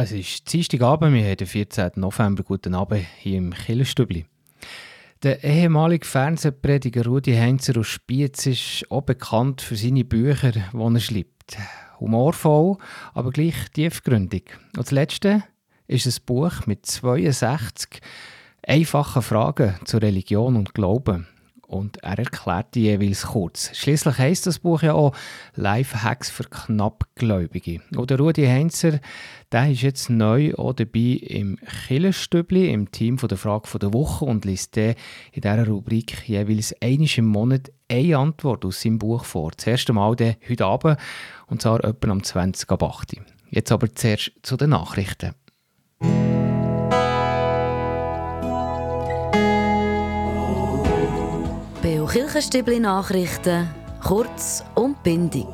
Es ist Dienstagabend, wir haben den 14. November. Guten Abend hier im Killerstübli. Der ehemalige Fernsehprediger Rudi Heinzer aus Spiez ist auch bekannt für seine Bücher, die er schreibt. Humorvoll, aber gleich tiefgründig. Und das letzte ist ein Buch mit 62 einfachen Fragen zur Religion und Glauben und er erklärt die jeweils kurz. Schließlich heißt das Buch ja auch Lifehacks für Knappgläubige. Oder Rudi Heinzer, der ist jetzt neu auch dabei im Killerstübli, im Team von der Frage der Woche und liest in dieser Rubrik jeweils einmal im Monat eine Antwort aus seinem Buch vor. Das erste Mal dann heute Abend und zwar etwa am 20. ab 8. Jetzt aber zuerst zu den Nachrichten. Kirchenstübli Nachrichten, kurz und bindig.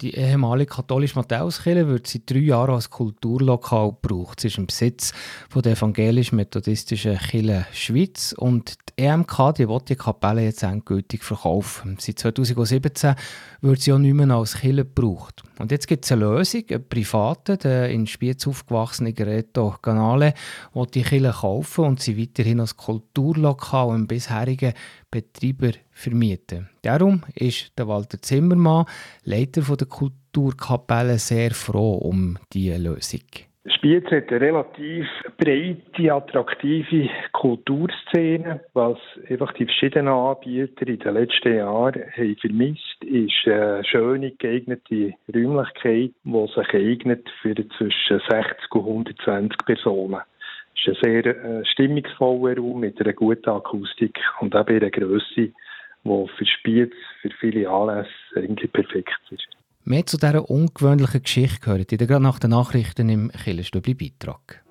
Die ehemalige katholische Matthäuskirche wird seit drei Jahren als Kulturlokal gebraucht. Sie ist im Besitz von der evangelisch-methodistischen Kirche Schweiz und die EMK die will die Kapelle jetzt endgültig verkaufen. Seit 2017 wird sie auch nicht mehr als Kirche gebraucht. Und jetzt gibt es eine Lösung. Ein Privater, der in Spiez aufgewachsene Gereto Canale, will die Kirche kaufen und sie weiterhin als Kulturlokal im bisherigen Betreiber vermieten. Darum ist der Walter Zimmermann, Leiter der Kulturkapelle, sehr froh um diese Lösung. Spiez hat eine relativ breite, attraktive Kulturszene. Was einfach die verschiedenen Anbieter in den letzten Jahren haben vermisst, ist eine schöne, geeignete Räumlichkeit, die sich eignet für zwischen 60 und 120 Personen. Es ist ein sehr äh, stimmungsvoller Raum mit einer guten Akustik und auch einer Größe, die für Spiez, für viele Anlässe eigentlich perfekt ist. Mehr zu dieser ungewöhnlichen Geschichte gehört ihr gerade nach den Nachrichten im Killerstübli-Beitrag.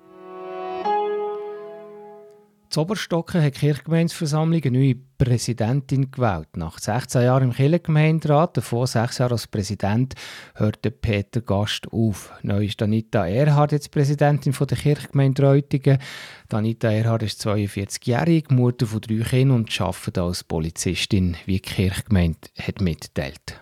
Zu Oberstocken hat die Kirchgemeinsversammlung eine neue Präsidentin gewählt. Nach 16 Jahren im Kirchengemeinderat, davor sechs Jahre als Präsident, hörte Peter Gast auf. Neu ist Anita Erhard jetzt Präsidentin der Kirchgemeinde Reutingen. Anita Erhard ist 42-jährig, Mutter von drei Kindern und arbeitet als Polizistin, wie die Kirchgemeinde hat mitteilt.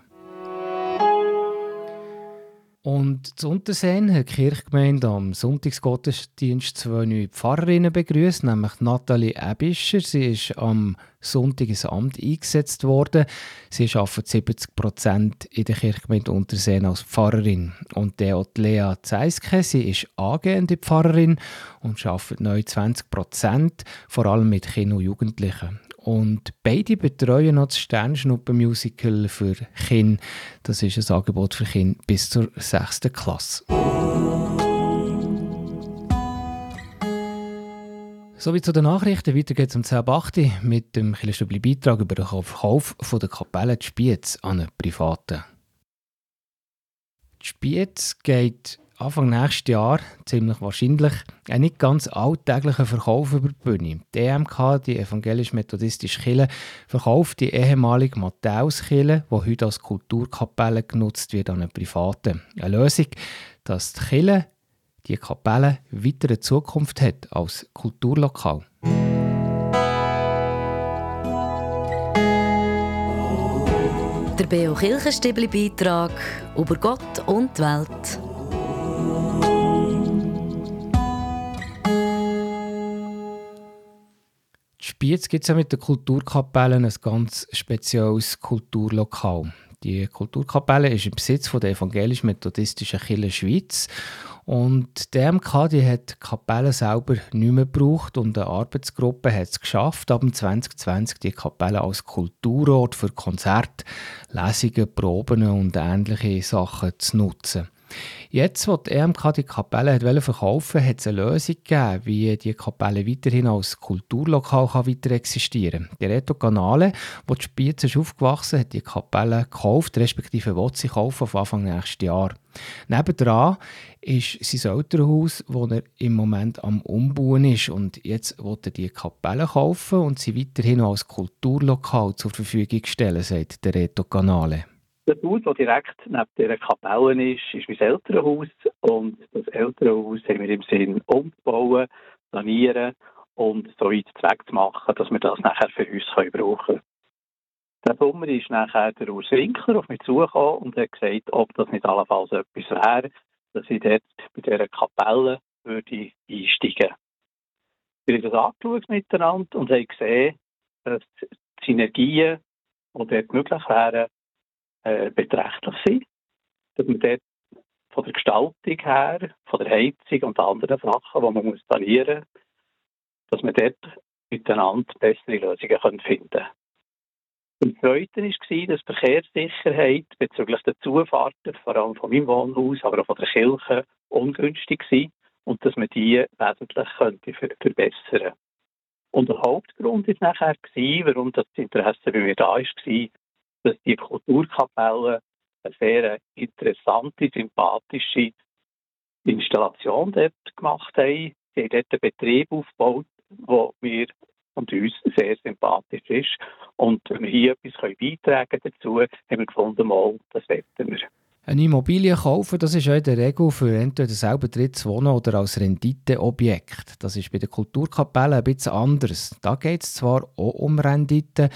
Und zu Unterseen hat die Kirchgemeinde am Sonntagsgottesdienst zwei neue Pfarrerinnen begrüßt, nämlich Nathalie Ebischer. Sie ist am Sonntag ins Amt eingesetzt worden. Sie arbeitet 70 Prozent in der Kirchgemeinde Unterseen als Pfarrerin. Und der Lea Zeiske, sie ist angehende Pfarrerin und arbeitet 29 Prozent, vor allem mit Kindern und Jugendlichen. Und beide betreuen noch das Sternschnuppen-Musical für Kinder. Das ist ein Angebot für Kinder bis zur 6. Klasse. Sowie zu den Nachrichten. Weiter geht es um 10.08 mit dem Killerstübli-Beitrag über den Verkauf von der Kapelle Spiez an einen Privaten. Die Spiez geht Anfang nächstes Jahr, ziemlich wahrscheinlich, einen nicht ganz alltäglichen Verkauf über die Bühne. Die EMK, die evangelisch-methodistische Kirche, verkauft die ehemalige Matthäuskirche, die heute als Kulturkapelle genutzt wird, an einen Privaten. Eine Lösung, dass die Kirche, die Kapelle, weiter eine Zukunft hat als Kulturlokal. Der Beo Kirchenstibli-Beitrag über Gott und die Welt. Spiez gibt es ja mit der Kulturkapelle ein ganz spezielles Kulturlokal. Die Kulturkapelle ist im Besitz von der evangelisch-methodistischen Kirche Schweiz und die MK die hat die Kapelle selber nicht mehr gebraucht und eine Arbeitsgruppe hat es geschafft, ab 2020 die Kapelle als Kulturort für Konzerte, Lesungen, Proben und ähnliche Sachen zu nutzen. Jetzt, wo die EMK die Kapelle hat verkaufen hat es eine Lösung gegeben, wie die Kapelle weiterhin als Kulturlokal kann weiter existieren kann. Die Reto Canale, wo die Spiez ist aufgewachsen hat die Kapelle gekauft, respektive will sie kaufen auf Anfang nächstes Jahr. Nebendran ist sein Elternhaus, wo er im Moment am Umbauen ist. Und jetzt will er die Kapelle kaufen und sie weiterhin als Kulturlokal zur Verfügung stellen, sagt der Reto Canale. Das Haus, das direkt neben dieser Kapelle ist, ist mein Elternhaus. Und das Elternhaus haben wir im Sinn umzubauen, sanieren und so weit Zweck zu machen, dass wir das nachher für uns können brauchen können. Der Sommer ist nachher der Urs Winkler auf mich zugekommen und hat gesagt, ob das nicht allenfalls etwas wäre, dass ich dort bei dieser Kapelle würde einsteigen Wir haben das angeschaut miteinander und haben gesehen, dass die Synergien, die dort möglich wären, äh, beträchtlich sind. Dass man dort von der Gestaltung her, von der Heizung und anderen Sachen, die man muss sanieren muss, dass man dort miteinander bessere Lösungen finden können. Und das Zweite war, dass die Verkehrssicherheit bezüglich der Zufahrten, vor allem von meinem Wohnhaus, aber auch von der Kirche, ungünstig war und dass man die wesentlich könnte verbessern Und der Hauptgrund war nachher, warum das Interesse bei mir da war, dass die Kulturkapelle eine sehr interessante, sympathische Installation dort gemacht haben. Sie haben dort einen Betrieb aufgebaut, wo mir und uns sehr sympathisch ist. Und wenn wir hier etwas beitragen dazu, haben wir gefunden, mal, das wollen wir. Eine Immobilie kaufen, das ist ja in der Regel für entweder selber drin zu wohnen oder als Renditeobjekt. Das ist bei der Kulturkapelle ein bisschen anders. Da geht es zwar auch um Rendite,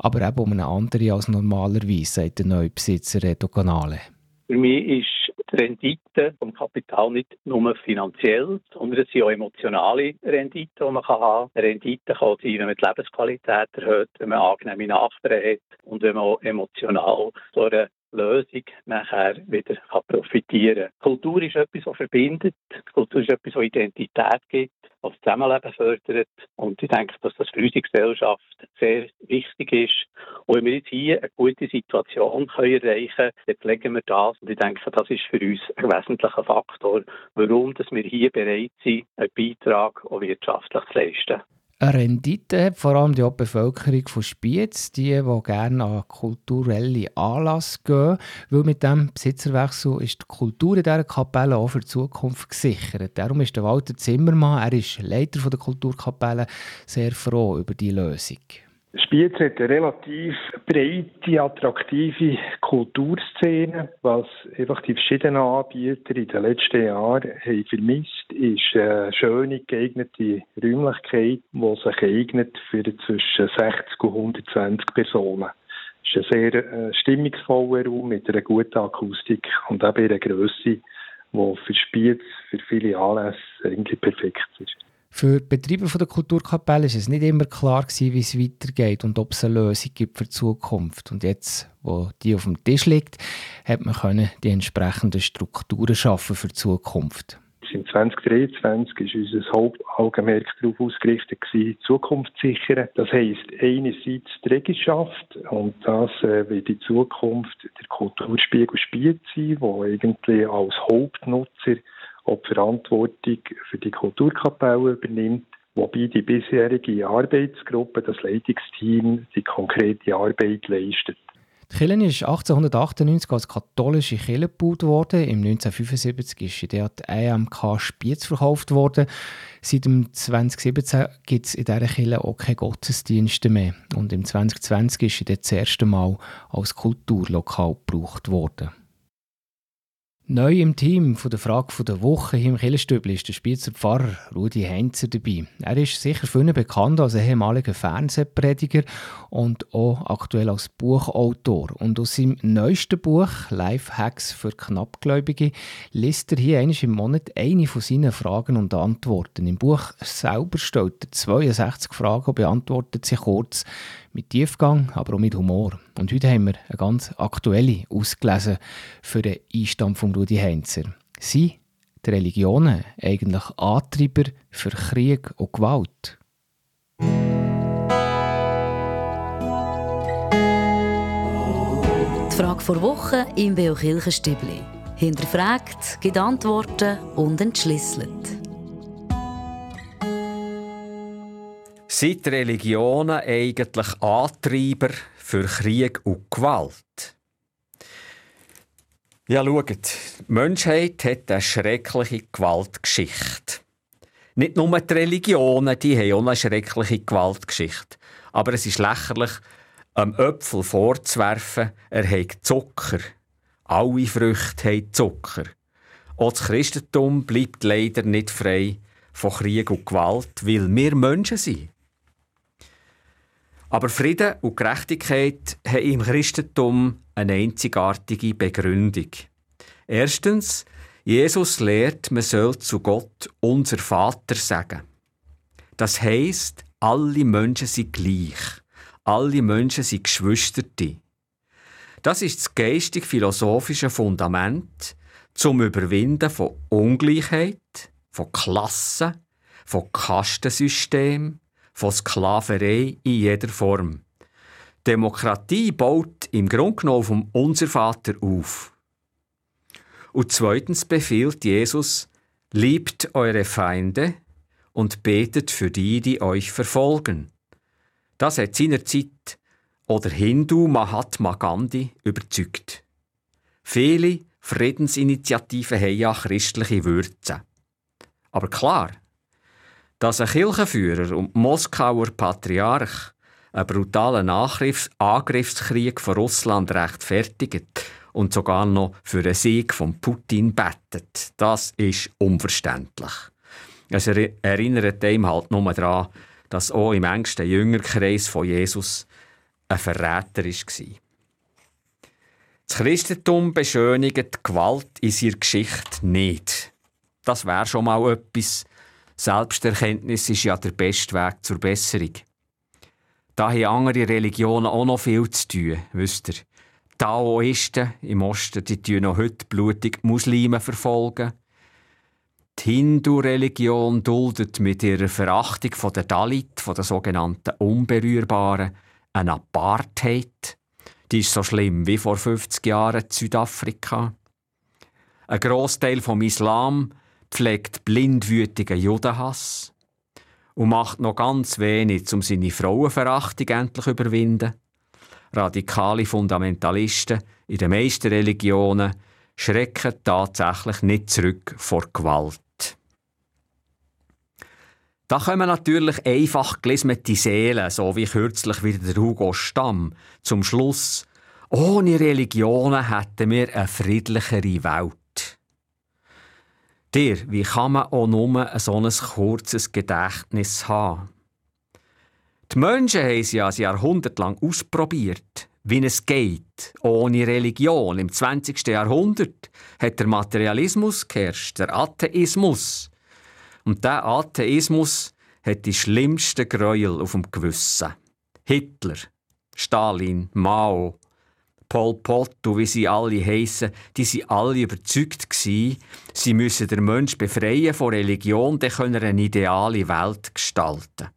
aber eben um eine andere als normalerweise, sagt der neue Besitzer Reto Canale. Für mich ist die Rendite vom Kapital nicht nur finanziell, sondern es sind auch emotionale Renditen, die man haben kann. Rendite kann sein, wenn man die Lebensqualität erhöht, wenn man angenehme Nachbarn hat und wenn man auch emotional so eine Lösung nachher wieder profitieren kann. Kultur ist etwas, was verbindet. Kultur ist etwas, was Identität gibt, was Zusammenleben fördert. Und ich denke, dass das für unsere Gesellschaft sehr wichtig ist. Und wenn wir jetzt hier eine gute Situation können erreichen können, dann pflegen wir das. Und ich denke, das ist für uns ein wesentlicher Faktor, warum dass wir hier bereit sind, einen Beitrag auch wirtschaftlich zu leisten eine Rendite hat, vor allem die Bevölkerung von Spiez, die, die gerne an kulturelle Anlass gehen, weil mit dem Besitzerwechsel ist die Kultur in dieser Kapelle auch für die Zukunft gesichert. Darum ist der Walter Zimmermann, er ist Leiter der Kulturkapelle, sehr froh über die Lösung. Spiez hat eine relativ breite, attraktive Kulturszene. Was einfach die verschiedenen Anbieter in den letzten Jahren haben vermisst, ist eine schöne, geeignete Räumlichkeit, die sich eignet für zwischen 60 und 120 Personen. Es ist ein sehr äh, stimmungsvoller Raum mit einer guten Akustik und eben einer Grösse, die für Spiez, für viele Anlässe eigentlich perfekt ist. Für die Betreiber der Kulturkapelle war es nicht immer klar, gewesen, wie es weitergeht und ob es eine Lösung gibt für die Zukunft. Und jetzt, wo die auf dem Tisch liegt, hat man können die entsprechenden Strukturen schaffen für die Zukunft. In 2023 ist unser Hauptaugenmerk darauf ausgerichtet, die Zukunft zu sichern. Das heisst, einerseits die Trägerschaft und das äh, wird in Zukunft der Kulturspiegel Spiel sein, der eigentlich als Hauptnutzer die Verantwortung für die Kulturkapelle übernimmt, wobei die bisherige Arbeitsgruppe, das Leitungsteam, die konkrete Arbeit leistet. Die Kirche ist 1898 als katholische Kirche gebaut worden. Im 1975 ist in die EMK Spiez verkauft worden. Seit dem 2017 gibt es in dieser Kirche auch keine Gottesdienste mehr. Und im 2020 ist sie das erste Mal als Kulturlokal gebraucht worden. Neu im Team von der Frage der Woche hier im Killerstübli ist der Spitzer Pfarrer Rudi Heinzer dabei. Er ist sicher vielen bekannt als ehemaliger Fernsehprediger und auch aktuell als Buchautor. Und aus seinem neuesten Buch Lifehacks für Knappgläubige liest er hier einmal im Monat eine von seinen Fragen und Antworten. Im Buch selber stellt er 62 Fragen und beantwortet sie kurz mit Tiefgang, aber auch mit Humor. Und heute haben wir eine ganz aktuelle ausgelesen für den Einstand von Rudi Heinzer. Sind die Religionen eigentlich Antreiber für Krieg und Gewalt? Die Frage vor Woche im Beo Kirchenstübli. Hinterfragt, gibt Antworten und entschlüsselt. Sind Religionen eigentlich Antreiber für Krieg und Gewalt? Ja, schaut, die Menschheit hat eine schreckliche Gewaltgeschichte. Nicht nur die Religionen, die haben auch eine schreckliche Gewaltgeschichte. Aber es ist lächerlich, einem Äpfel vorzuwerfen, er hat Zucker. Alle Früchte haben Zucker. Auch das Christentum bleibt leider nicht frei von Krieg und Gewalt, weil wir Menschen sind. Aber Frieden und Gerechtigkeit haben im Christentum eine einzigartige Begründung. Erstens, Jesus lehrt, man soll zu Gott unser Vater sagen. Das heisst, alle Menschen sind gleich. Alle Menschen sind Geschwisterte. Das ist das geistig-philosophische Fundament zum Überwinden von Ungleichheit, von Klassen, von Kastensystem, von Sklaverei in jeder Form. Demokratie baut im Grunde genommen vom Unser Vater auf. Und zweitens befiehlt Jesus, liebt eure Feinde und betet für die, die euch verfolgen. Das hat seinerzeit oder Hindu Mahatma Gandhi überzeugt. Viele Friedensinitiativen haben ja christliche Würze. Aber klar, dass ein Kirchenführer und Moskauer Patriarch einen brutalen Angriffs Angriffskrieg von Russland rechtfertigt und sogar noch für einen Sieg von Putin bettet, das ist unverständlich. Es erinnert einem halt nur daran, dass auch im engsten Jüngerkreis von Jesus ein Verräter war. Das Christentum beschönigt Gewalt in seiner Geschichte nicht. Das wäre schon mal etwas. Selbsterkenntnis ist ja der beste Weg zur Besserung. Da haben andere Religionen auch noch viel zu tun, wisst ihr. Taoisten im Osten, die tun noch heute blutig Muslime verfolgen. Die Hindu-Religion duldet mit ihrer Verachtung von der Dalit, von den sogenannten Unberührbaren, eine Apartheid. Die ist so schlimm wie vor 50 Jahren in Südafrika. Ein Großteil vom Islam pflegt blindwütigen Judenhass und macht noch ganz wenig, um seine Frauenverachtung endlich zu überwinden. Radikale Fundamentalisten in den meisten Religionen schrecken tatsächlich nicht zurück vor Gewalt. Da kommen natürlich einfach gelismete Seelen, so wie kürzlich wieder der Hugo Stamm, zum Schluss, ohne Religionen hätten wir eine friedlichere Welt. Dir, wie kann man auch nur so ein kurzes Gedächtnis haben? Die Menschen haben es ja ein Jahrhundert lang ausprobiert, wie es geht, ohne Religion. Im 20. Jahrhundert hat der Materialismus geherrscht, der Atheismus. Und der Atheismus hat die schlimmsten Gräuel auf dem Gewissen. Hitler, Stalin, Mao, Pol Pot und wie sie alle heissen, die sind alle überzeugt gsi, sie müssen den Mensch befreien von Religion, dann können eine ideale Welt gestalten.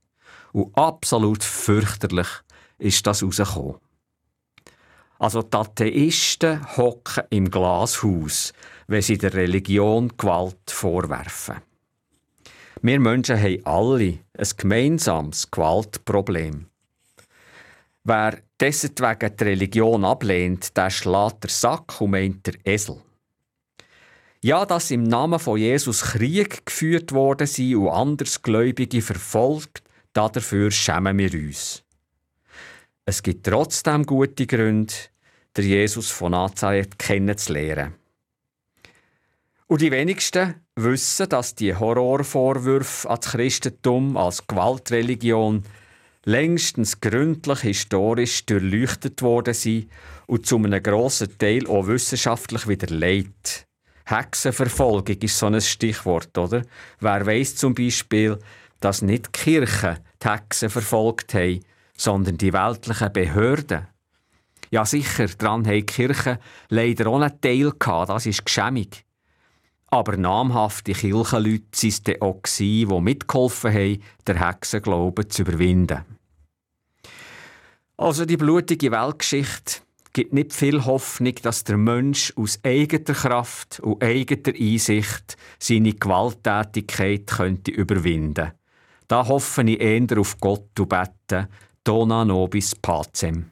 Und absolut fürchterlich ist das rausgekommen. Also die Atheisten hocken im Glashaus, wenn sie der Religion Gewalt vorwerfen. Wir Menschen haben alle ein gemeinsames Gewaltproblem. Wer deswegen die Religion ablehnt, der schlägt der Sack und meint der Esel. Ja, dass im Namen von Jesus Krieg geführt worden sind und Andersgläubige verfolgt, dafür schämen wir uns. Es gibt trotzdem gute Gründe, der Jesus von Nazareth kennenzulernen. Und die wenigsten wissen, dass die Horrorvorwürfe an das Christentum als Gewaltreligion längstens gründlich historisch durchleuchtet worden sind und zu einem grossen Teil auch wissenschaftlich widerlegt. Hexenverfolgung ist so ein Stichwort, oder? Wer weiß zum Beispiel, dass nicht die Kirchen die Hexen verfolgt haben, sondern die weltlichen Behörden. Ja, sicher, daran haben die Kirchen leider auch einen Teil gehabt, das ist geschämig. Aber namhafte Kirchenleute waren es auch, die mitgeholfen haben, den Hexenglauben zu überwinden. Also die blutige Weltgeschichte gibt nicht viel Hoffnung, dass der Mensch aus eigener Kraft und eigener Einsicht seine Gewalttätigkeit könnte überwinden. Da hoffe ich eher auf Gott und bete, Dona nobis pacem.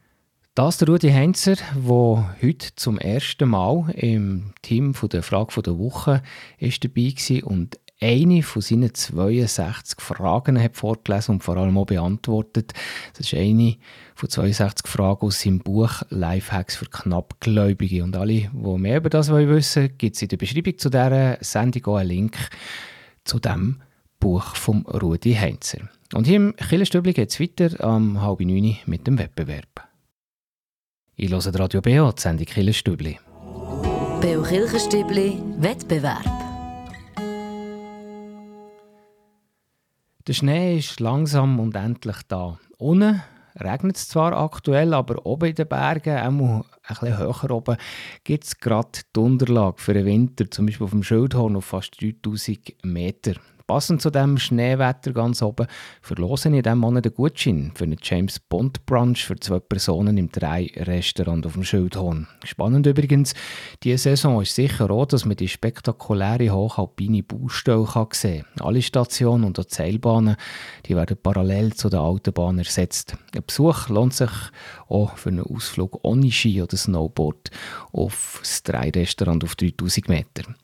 Das ist Rudi Heinzer, der heute zum ersten Mal im Team der Frage der Woche ist dabei war und eine von seinen 62 Fragen hat vorgelesen und vor allem auch beantwortet. Das ist eine von 62 Fragen aus seinem Buch Lifehacks für Knappgläubige. Und alle, die mehr über das wissen wollen, gibt es in der Beschreibung zu dieser Sendung auch einen Link zu diesem Buch von Rudi Heinzer. Und hier im Killerstübli geht es weiter am halb neun mit dem Wettbewerb. Ich höre Radio BO, die Sendung Killerstübli. BO Kirchenstübli Wettbewerb. Der Schnee ist langsam und endlich da. Unten regnet es zwar aktuell, aber oben in den Bergen, auch ein bisschen höher oben, gibt es gerade die Unterlage für den Winter, zum Beispiel auf dem Schildhorn auf fast 3000 Meter. Passend zu dem Schneewetter ganz oben verlosen in diesem Monat einen Gutschein für einen James Bond Brunch für zwei Personen im Drei-Restaurant auf dem Schildhorn. Spannend übrigens, diese Saison ist sicher auch, dass man die spektakuläre hochalpine Baustelle sehen kann. Alle Stationen und auch die Seilbahnen die werden parallel zu der Autobahn ersetzt. Ein Besuch lohnt sich auch für einen Ausflug ohne Ski oder Snowboard auf das Drei-Restaurant auf 3000 Meter.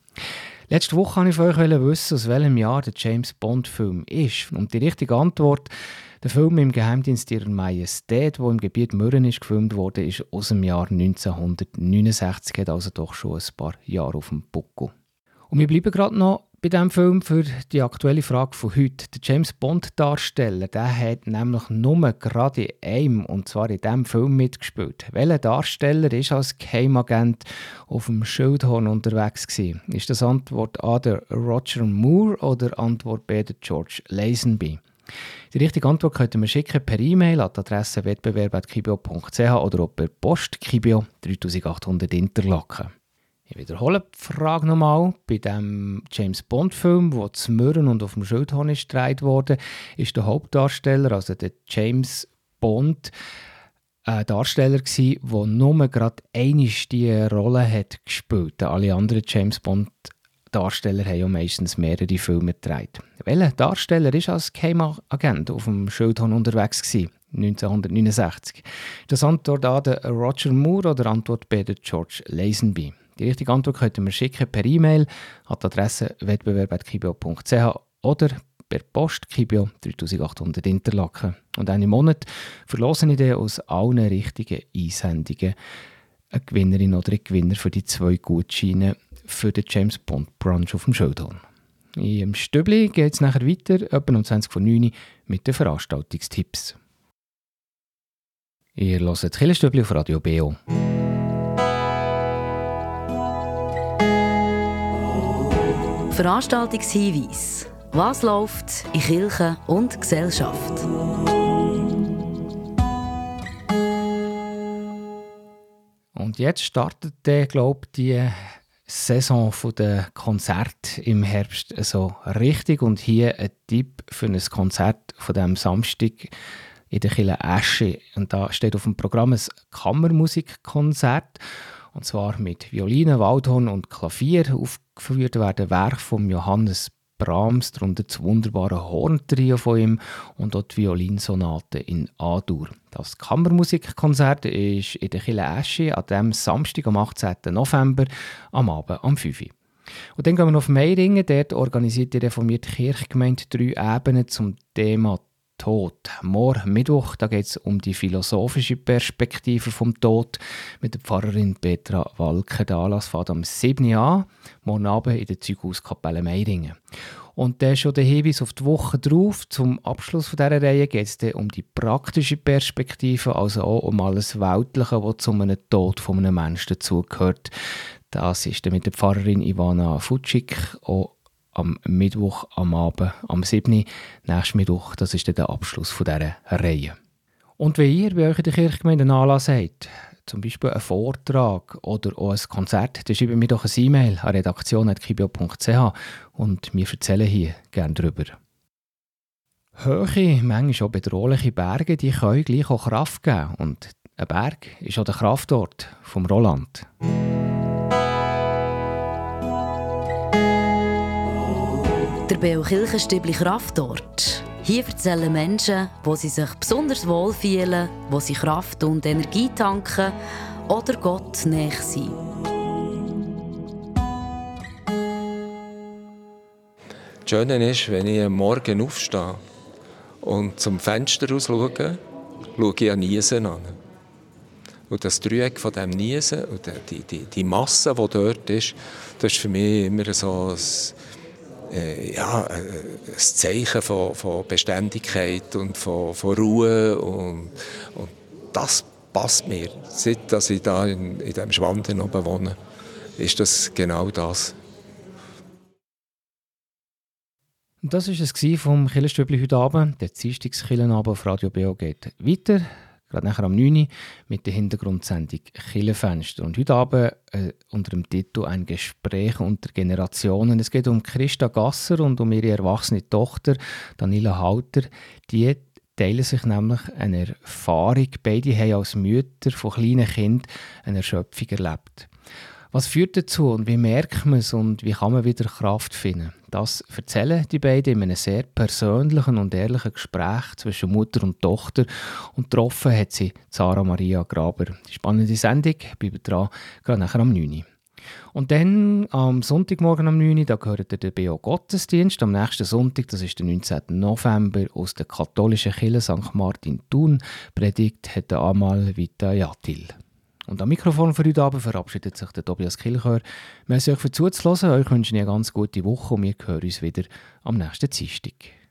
Letzte Woche wollte ich von euch wissen, aus welchem Jahr der James Bond-Film ist. Und die richtige Antwort, der Film im Geheimdienst Ihrer Majestät, der im Gebiet Mürren ist gefilmt wurde, ist aus dem Jahr 1969, hat also doch schon ein paar Jahre auf dem Buckel. Und wir bleiben gerade noch bei diesem Film für die aktuelle Frage von heute. Der James Bond-Darsteller der hat nämlich nur gerade in einem, und zwar in diesem Film mitgespielt. Welcher Darsteller ist als Geheimagent auf dem Schildhorn unterwegs gewesen? Ist das Antwort A der Roger Moore oder Antwort B der George Lazenby? Die richtige Antwort könnt ihr mir schicken per E-Mail an die Adresse wettbewerb.kibio.ch oder per Post Kibio 3800 Interlaken. Ich wiederhole die Frage nochmal. Bei dem James Bond-Film, wo zu Mürren und auf dem Schildhorn ist wurde, ist der Hauptdarsteller, also der James Bond, ein Darsteller gsi, der nur gerade eine diese Rolle hat gespielt. Alle anderen James Bond Darsteller haben ja meistens mehrere Filme gedreht. Welcher Darsteller ist als Geheimagent auf dem Schildhorn unterwegs gewesen? 1969. Das Antwort A der Roger Moore oder Antwort B der George Lazenby. Die richtige Antwort könnt ihr mir schicken per E-Mail an die Adresse wettbewerb.kibio.ch oder per Post Kibio 3800 Interlaken. Und einen Monat verlosen ich aus allen richtigen Einsendungen eine Gewinnerin oder einen Gewinner für die zwei Gutscheine für den James Bond Brunch auf dem Schildhorn. Im Stübli geht es nachher weiter, etwa um 20 vor 9 mit den Veranstaltungstipps. Ihr hört Killerstübli auf Radio BO. Veranstaltungshinweis. Was läuft in Kirche und Gesellschaft? Und jetzt startet glaube die Saison der Konzert im Herbst so richtig. Und hier ein Tipp für ein Konzert von dem Samstag in der Kille Asche. Und da steht auf dem Programm ein Kammermusikkonzert. Und zwar mit Violine, Waldhorn und Klavier. Aufgeführt werden Werke von Johannes Brahms, darunter das wunderbare Horntrio von ihm und die Violinsonate in A-Dur. Das Kammermusikkonzert ist in der Kille Esche an dem Samstag am 18. November am Abend am 5 Uhr. Und dann gehen wir noch auf Meiringen. Dort organisiert die reformierte Kirchgemeinde drei Ebenen zum Thema Tod. Morgen Mittwoch, da geht es um die philosophische Perspektive vom Tod mit der Pfarrerin Petra Walke. Der Anlass fährt am 7. an, morgen Abend in der Zeughauskapelle Meiringen. Und dann schon der Hinweis auf die Woche drauf. Zum Abschluss von dieser Reihe geht es um die praktische Perspektive, also auch um alles Weltliche, was zu einem Tod von einem Menschen dazugehört. Das ist dann mit der Pfarrerin Ivana Futschik auch am Mittwoch am Abend, am 7. nächsten Mittwoch. Das ist dann der Abschluss von dieser Reihe. Und wenn ihr bei euch in der Kirchgemeinde einen Anlass habt, zum Beispiel einen Vortrag oder auch ein Konzert, dann schreibt mir doch ein E-Mail an redaktion.kibio.ch und wir erzählen hier gerne darüber. Höhe, manchmal auch bedrohliche Berge, die können gleich auch Kraft geben. Und ein Berg ist auch der Kraftort vom Roland. Der Beo Kirchenstübli Kraftort. Hier erzählen Menschen, wo sie sich besonders wohl fühlen, wo sie Kraft und Energie tanken oder Gott näher sind. Das Schöne ist, wenn ich am Morgen aufstehe und zum Fenster raus schaue, schaue ich an Niesen an. Und das Dreieck von diesem Niesen und die, die, die Masse, die dort ist, das ist für mich immer so ein äh, ja, äh, ein Zeichen von, von Beständigkeit und von, von Ruhe und, und das passt mir. Seit dass ich da in, in diesem Schwanden oben wohne, ist das genau das. Das war es vom Killenstübli heute Abend. Der Dienstagskillenabend auf Radio BO geht weiter. Gerade nachher am 9. Uhr mit der Hintergrundsendung Killenfenster. Und heute Abend äh, unter dem Titel «Ein Gespräch unter Generationen». Es geht um Christa Gasser und um ihre erwachsene Tochter Daniela Halter. Die teilen sich nämlich eine Erfahrung. Beide haben als Mütter von kleinen Kindern eine Erschöpfung erlebt. Was führt dazu und wie merkt man es und wie kann man wieder Kraft finden? Das erzählen die beiden in einem sehr persönlichen und ehrlichen Gespräch zwischen Mutter und Tochter. Und getroffen hat sie Sarah Maria Graber. Die spannende Sendung, bleibt dran, gerade nachher am 9. Und dann am Sonntagmorgen am 9. da gehört der BO Gottesdienst. Am nächsten Sonntag, das ist der 19. November, aus der katholischen Kirche St. Martin Thun, predigt hat der Amal Vita Jatil. Und am Mikrofon für heute Abend verabschiedet sich der Tobias Kilchör. Merci euch für zuzuhören. Euch wünsche ich eine ganz gute Woche und wir hören uns wieder am nächsten Dienstag.